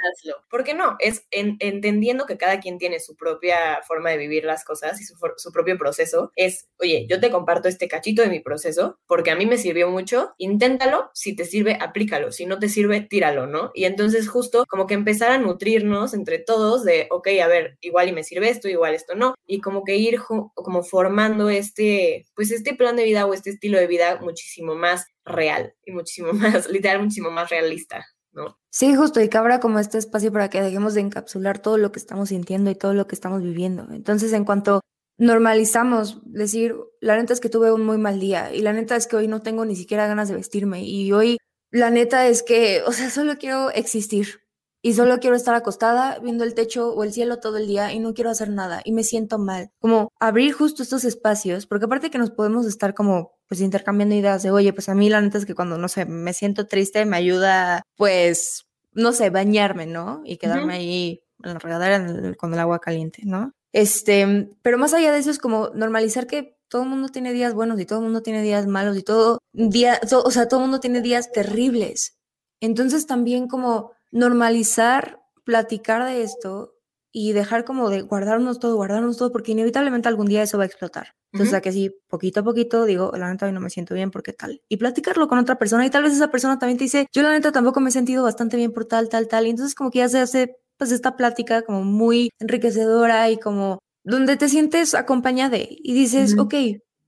¿Por qué no? Es entendiendo que cada quien tiene su propia forma de vivir las cosas y su, su, propio proceso. Es, oye, yo te comparto este cachito de mi proceso porque a mí me sirvió mucho. Inténtalo. Si te sirve, aplícalo. Si no te sirve, tíralo, ¿no? Y entonces justo como que empezar a nutrirnos entre todos de, ok, a ver, igual y me sirve esto, igual esto no. Y como que ir como formando este, pues este plan de vida o este estilo de vida muchísimo más real y muchísimo [laughs] más, literal, muchísimo más realista. ¿No? Sí, justo, y que abra como este espacio para que dejemos de encapsular todo lo que estamos sintiendo y todo lo que estamos viviendo. Entonces, en cuanto normalizamos decir, la neta es que tuve un muy mal día y la neta es que hoy no tengo ni siquiera ganas de vestirme y hoy la neta es que, [laughs] o sea, solo quiero existir y solo quiero estar acostada viendo el techo o el cielo todo el día y no quiero hacer nada y me siento mal. Como abrir justo estos espacios, porque aparte que nos podemos estar como pues intercambiando ideas de, oye, pues a mí la neta es que cuando, no sé, me siento triste, me ayuda, pues, no sé, bañarme, ¿no? Y quedarme ahí en la regadera con el agua caliente, ¿no? Este, pero más allá de eso es como normalizar que todo el mundo tiene días buenos y todo el mundo tiene días malos y todo día, o sea, todo el mundo tiene días terribles. Entonces también como normalizar, platicar de esto y dejar como de guardarnos todo, guardarnos todo, porque inevitablemente algún día eso va a explotar. Entonces, a que sí, poquito a poquito digo, la neta hoy no me siento bien porque tal. Y platicarlo con otra persona y tal vez esa persona también te dice, yo la neta tampoco me he sentido bastante bien por tal, tal, tal. Y entonces como que ya se hace pues esta plática como muy enriquecedora y como donde te sientes acompañada y dices, ok,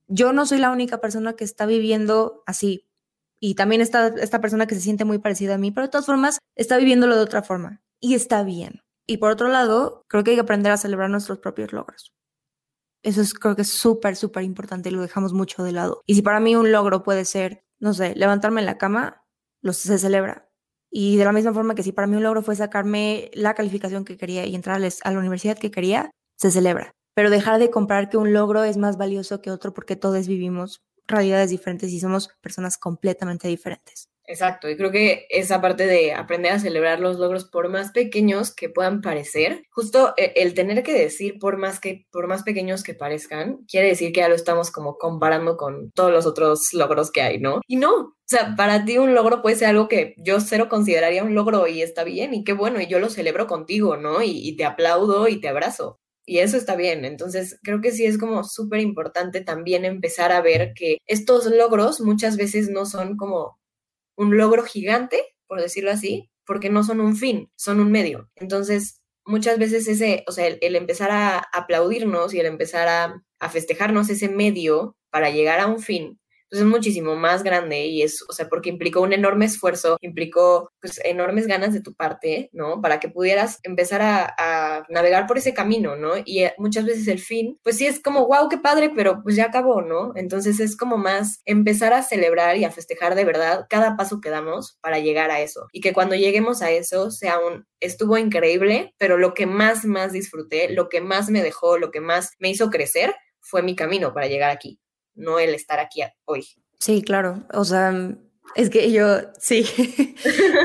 yo no soy la única persona que está viviendo así. Y también está esta persona que se siente muy parecida a mí, pero de todas formas está viviéndolo de otra forma. Y está bien. Y por otro lado, creo que hay que aprender a celebrar nuestros propios logros. Eso es, creo que es súper, súper importante y lo dejamos mucho de lado. Y si para mí un logro puede ser, no sé, levantarme en la cama, lo se celebra. Y de la misma forma que si para mí un logro fue sacarme la calificación que quería y entrar a la universidad que quería, se celebra. Pero dejar de comprar que un logro es más valioso que otro porque todos vivimos realidades diferentes y somos personas completamente diferentes. Exacto, y creo que esa parte de aprender a celebrar los logros por más pequeños que puedan parecer, justo eh, el tener que decir por más que por más pequeños que parezcan, quiere decir que ya lo estamos como comparando con todos los otros logros que hay, ¿no? Y no, o sea, para ti un logro puede ser algo que yo cero consideraría un logro y está bien y qué bueno y yo lo celebro contigo, ¿no? Y, y te aplaudo y te abrazo. Y eso está bien. Entonces, creo que sí es como súper importante también empezar a ver que estos logros muchas veces no son como un logro gigante, por decirlo así, porque no son un fin, son un medio. Entonces, muchas veces ese, o sea, el, empezar a aplaudirnos y el empezar a, a festejarnos ese medio para llegar a un fin, pues es muchísimo más grande y es, o sea, porque implicó un enorme esfuerzo, implicó pues enormes ganas de tu parte, ¿no? Para que pudieras empezar a, a navegar por ese camino, ¿no? Y eh, muchas veces el fin, pues sí es como, wow, qué padre, pero pues ya acabó, ¿no? Entonces es como más empezar a celebrar y a festejar de verdad cada paso que damos para llegar a eso. Y que cuando lleguemos a eso sea un, estuvo increíble, pero lo que más, más disfruté, lo que más me dejó, lo que más me hizo crecer fue mi camino para llegar aquí no el estar aquí hoy. Sí, claro. O sea, es que yo, sí. [laughs]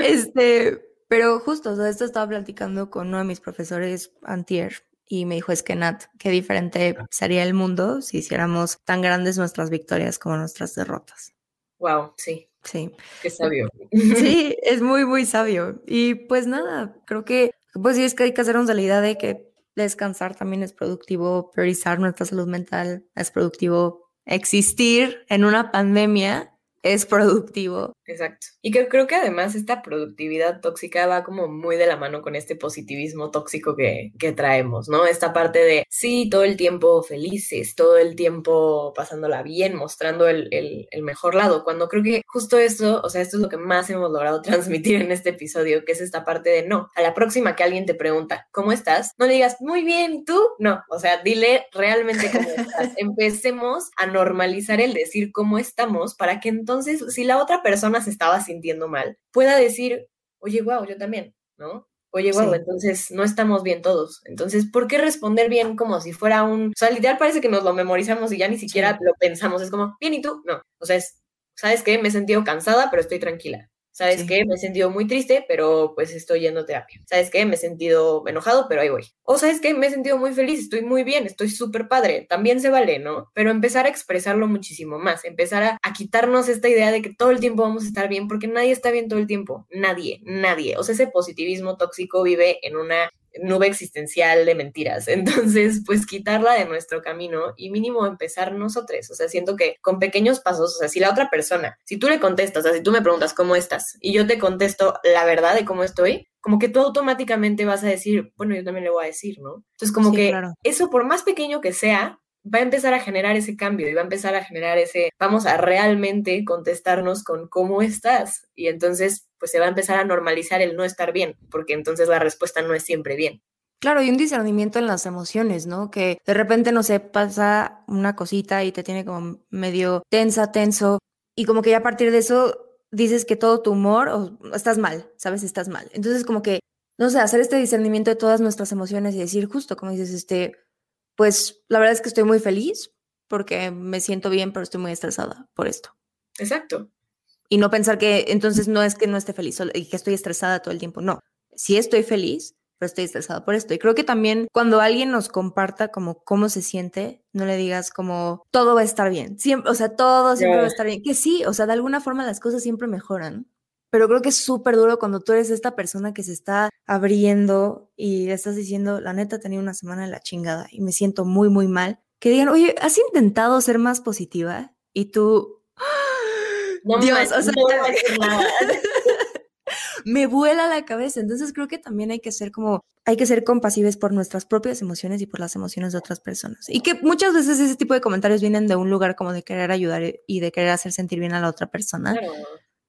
este, pero justo, o sea, esto estaba platicando con uno de mis profesores antier y me dijo, es que Nat, qué diferente sería el mundo si hiciéramos tan grandes nuestras victorias como nuestras derrotas. Wow, sí. Sí. Qué sabio. Sí, [laughs] es muy, muy sabio. Y pues nada, creo que, pues sí, es que hay que hacernos de la idea de que descansar también es productivo, priorizar nuestra salud mental es productivo, existir en una pandemia es productivo. Exacto. Y que creo que además esta productividad tóxica va como muy de la mano con este positivismo tóxico que, que traemos, ¿no? Esta parte de, sí, todo el tiempo felices, todo el tiempo pasándola bien, mostrando el, el, el mejor lado, cuando creo que justo esto, o sea, esto es lo que más hemos logrado [laughs] transmitir en este episodio, que es esta parte de, no, a la próxima que alguien te pregunta, ¿cómo estás? No le digas, muy bien, ¿tú? No, o sea, dile realmente cómo estás. [laughs] Empecemos a normalizar el decir cómo estamos para que entonces, si la otra persona se estaba sintiendo mal, pueda decir, oye, wow, yo también, ¿no? Oye, wow, entonces no estamos bien todos. Entonces, ¿por qué responder bien como si fuera un... O sea, literal parece que nos lo memorizamos y ya ni siquiera lo pensamos. Es como, bien, ¿y tú? No. O sea, es, ¿sabes qué? Me he sentido cansada, pero estoy tranquila. ¿Sabes qué? Me he sentido muy triste, pero pues estoy yendo a terapia. ¿Sabes qué? Me he sentido enojado, pero ahí voy. O ¿sabes qué? Me he sentido muy feliz, estoy muy bien, estoy súper padre. También se vale, ¿no? Pero empezar a expresarlo muchísimo más, empezar a, a, quitarnos esta idea de que todo el tiempo vamos a estar bien, porque nadie está bien todo el tiempo. Nadie, nadie. O sea, ese positivismo tóxico vive en una nube existencial de mentiras. [laughs] Entonces, pues quitarla de nuestro camino y mínimo empezar nosotros. O sea, siento que con pequeños pasos, o sea, si la otra persona, si tú le contestas, o sea, si tú me preguntas cómo estás y yo te contesto la verdad de cómo estoy, como que tú automáticamente vas a decir, bueno, yo también le voy a decir, ¿no? Entonces, como que eso, por más pequeño que sea, va a empezar a generar ese cambio y va a empezar a generar ese, vamos a realmente contestarnos con cómo estás. Y entonces, pues se va a empezar a normalizar el no estar bien, porque entonces la respuesta no es siempre bien. Claro, y un discernimiento en las emociones, ¿no? Que de repente, no sé, pasa una cosita y te tiene como medio tensa, tenso, y como que ya a partir de eso dices que todo tu humor o estás mal, ¿sabes? Estás mal. Entonces, como que, no sé, hacer este discernimiento de todas nuestras emociones y decir justo, como dices, este, pues la verdad es que estoy muy feliz, porque me siento bien, pero estoy muy estresada por esto. Exacto. Y no pensar que entonces no es que no esté feliz y que estoy estresada todo el tiempo. No, sí estoy feliz, pero estoy estresada por esto. Y creo que también cuando alguien nos comparta como cómo se siente, no le digas como todo va a estar bien. Siempre, o sea, todo siempre va a estar bien. Que sí, o sea, de alguna forma las cosas siempre mejoran. Pero creo que es súper duro cuando tú eres esta persona que se está abriendo y le estás diciendo, la neta, tenía una semana de la chingada y me siento muy, muy mal. Que digan, oye, ¿has intentado ser más positiva? Y tú, no Dios, o sea, [laughs] me vuela la cabeza. Entonces creo que también hay que ser como, hay que ser compasivos por nuestras propias emociones y por las emociones de otras personas. Y que muchas veces ese tipo de comentarios vienen de un lugar como de querer ayudar y de querer hacer sentir bien a la otra persona.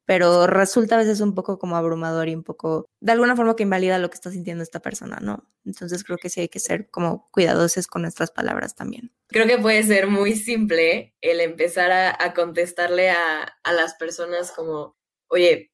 Pero resulta a veces un poco como abrumador y un poco, de alguna forma que invalida lo que está sintiendo esta persona, ¿no? Entonces creo que sí hay que ser como cuidadosos con nuestras palabras también. Creo que puede ser muy simple el empezar a, contestarle a, a las personas como, oye,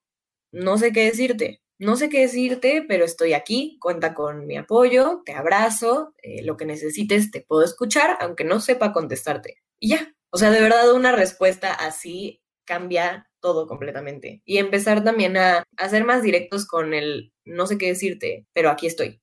no sé qué decirte, no sé qué decirte, pero estoy aquí, cuenta con mi apoyo, te abrazo, eh, lo que necesites te puedo escuchar, aunque no sepa contestarte. Y ya, o sea, de verdad una respuesta así cambia todo completamente. Y empezar también a, ser más directos con el no sé qué decirte, pero aquí estoy,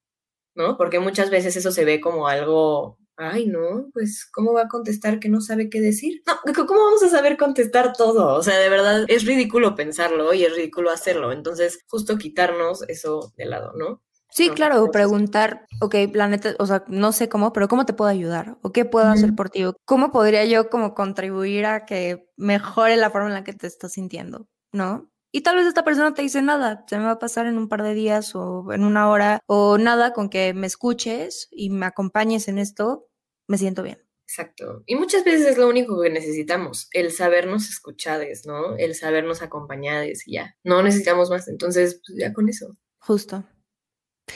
¿no? Porque muchas veces eso se ve como algo ay, no, pues, ¿cómo va a contestar que no sabe qué decir? No, ¿cómo vamos a saber contestar todo? O sea, de verdad, es ridículo pensarlo y es ridículo hacerlo. Entonces, justo quitarnos eso de lado, ¿no? Sí, claro, preguntar, ok, planeta, o sea, no sé cómo, pero ¿cómo te puedo ayudar? ¿O qué puedo hacer por ti? ¿Cómo podría yo como contribuir a que mejore la forma en la que te estás sintiendo? ¿No? Y tal vez esta persona te dice nada, se me va a pasar en un par de días o en una hora o nada con que me escuches y me acompañes en esto, me siento bien. Exacto. Y muchas veces es lo único que necesitamos, el sabernos escuchades, ¿no? El sabernos acompañados y ya. No necesitamos más, entonces, pues ya con eso. Justo.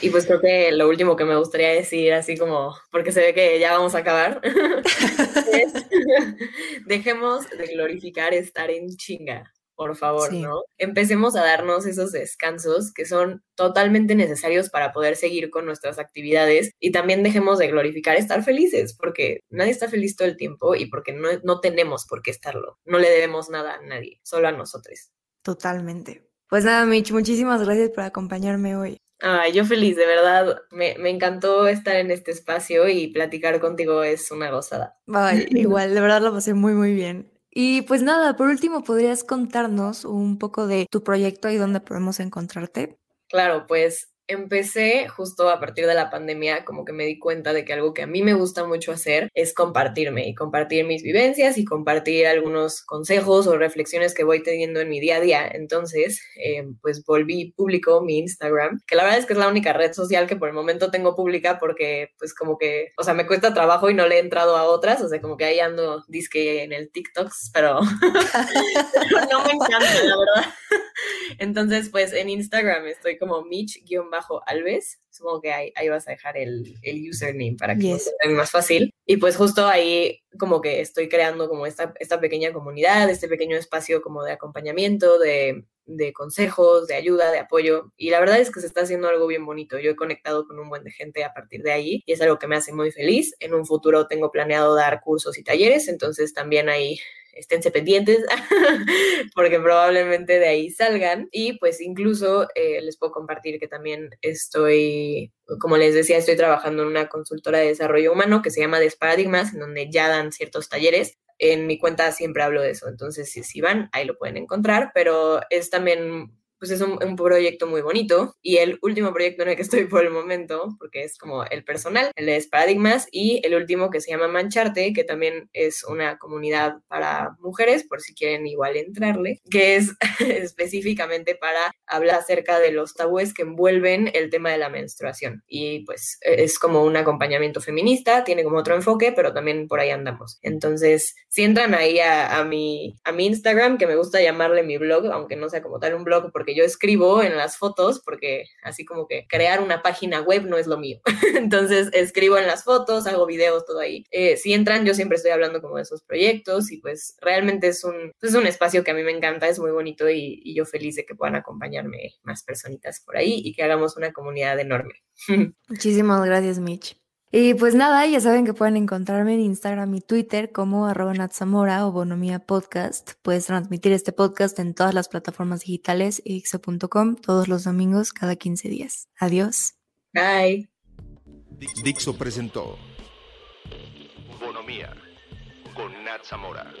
Y pues creo que lo último que me gustaría decir, así como, porque se ve que ya vamos a acabar, [laughs] es [laughs] dejemos de glorificar estar en chinga por favor, ¿no? Empecemos a darnos esos descansos que son totalmente necesarios para poder seguir con nuestras actividades y también dejemos de glorificar estar felices, porque nadie está feliz todo el tiempo y porque no, no tenemos por qué estarlo. No le debemos nada a nadie, solo a nosotros. Totalmente. Pues nada, Mitch, muchísimas gracias por acompañarme hoy. Ay, yo feliz, de verdad. Me, me, encantó estar en este espacio y platicar contigo es una gozada. Ay, [laughs] igual, de verdad lo pasé muy, muy bien. Y pues nada, por último, ¿podrías contarnos un poco de tu proyecto y dónde podemos encontrarte? Claro, pues empecé justo a partir de la pandemia, como que me di cuenta de que algo que a mí me gusta mucho hacer es compartirme y compartir mis vivencias y compartir algunos consejos o reflexiones que voy teniendo en mi día a día. Entonces, eh, pues volví público mi Instagram, que la verdad es que es la única red social que por el momento tengo pública porque pues como que, o sea, me cuesta trabajo y no le he entrado a otras, o sea, como que ahí ando disque en el TikTok, pero [laughs] [laughs] no me encanta, la verdad. Entonces, pues en Instagram estoy como Mitch-Alves. Supongo que ahí, ahí, vas a dejar el, el username para que sea más fácil. Y pues justo ahí como que estoy creando como esta, esta pequeña comunidad, este pequeño espacio como de acompañamiento, de, de consejos, de ayuda, de apoyo. Y la verdad es que se está haciendo algo bien bonito. Yo he conectado con un buen de gente a partir de ahí y es algo que me hace muy feliz. En un futuro tengo planeado dar cursos y talleres, entonces también ahí esténse pendientes [laughs] porque probablemente de ahí salgan y pues incluso eh, les puedo compartir que también estoy, como les decía, estoy trabajando en una consultora de desarrollo humano que se llama Desparadigmas, en donde ya dan ciertos talleres. En mi cuenta siempre hablo de eso, entonces si, si van, ahí lo pueden encontrar, pero es también pues es un, proyecto muy bonito y el último proyecto en el que estoy por el momento, porque es como el personal, el de Paradigmas y el último que se llama Mancharte, que también es una comunidad para mujeres, por si quieren igual entrarle, que es [laughs] específicamente para hablar acerca de los tabúes que envuelven el tema de la menstruación y pues es como un acompañamiento feminista, tiene como otro enfoque, pero también por ahí andamos. Entonces, si entran ahí a, a, mi, a mi Instagram, que me gusta llamarle mi blog, aunque no sea como tal un blog, porque yo escribo en las fotos, porque así como que crear una página web no es lo mío. [laughs] Entonces escribo en las fotos, hago videos, todo ahí. Eh, si entran, yo siempre estoy hablando como de esos proyectos y pues realmente es un, es un espacio que a mí me encanta, es muy bonito y yo feliz de que puedan acompañarme más personitas por ahí y que hagamos una comunidad enorme. [laughs] Muchísimas gracias, Mitch. Y pues nada, ya saben que pueden encontrarme en Instagram y Twitter como arroba Natsamora o Bonomía Podcast. Puedes transmitir este podcast en todas las plataformas digitales y todos los domingos cada 15 días. Adiós. Bye. Dixo presentó Bonomía con Nat Zamora.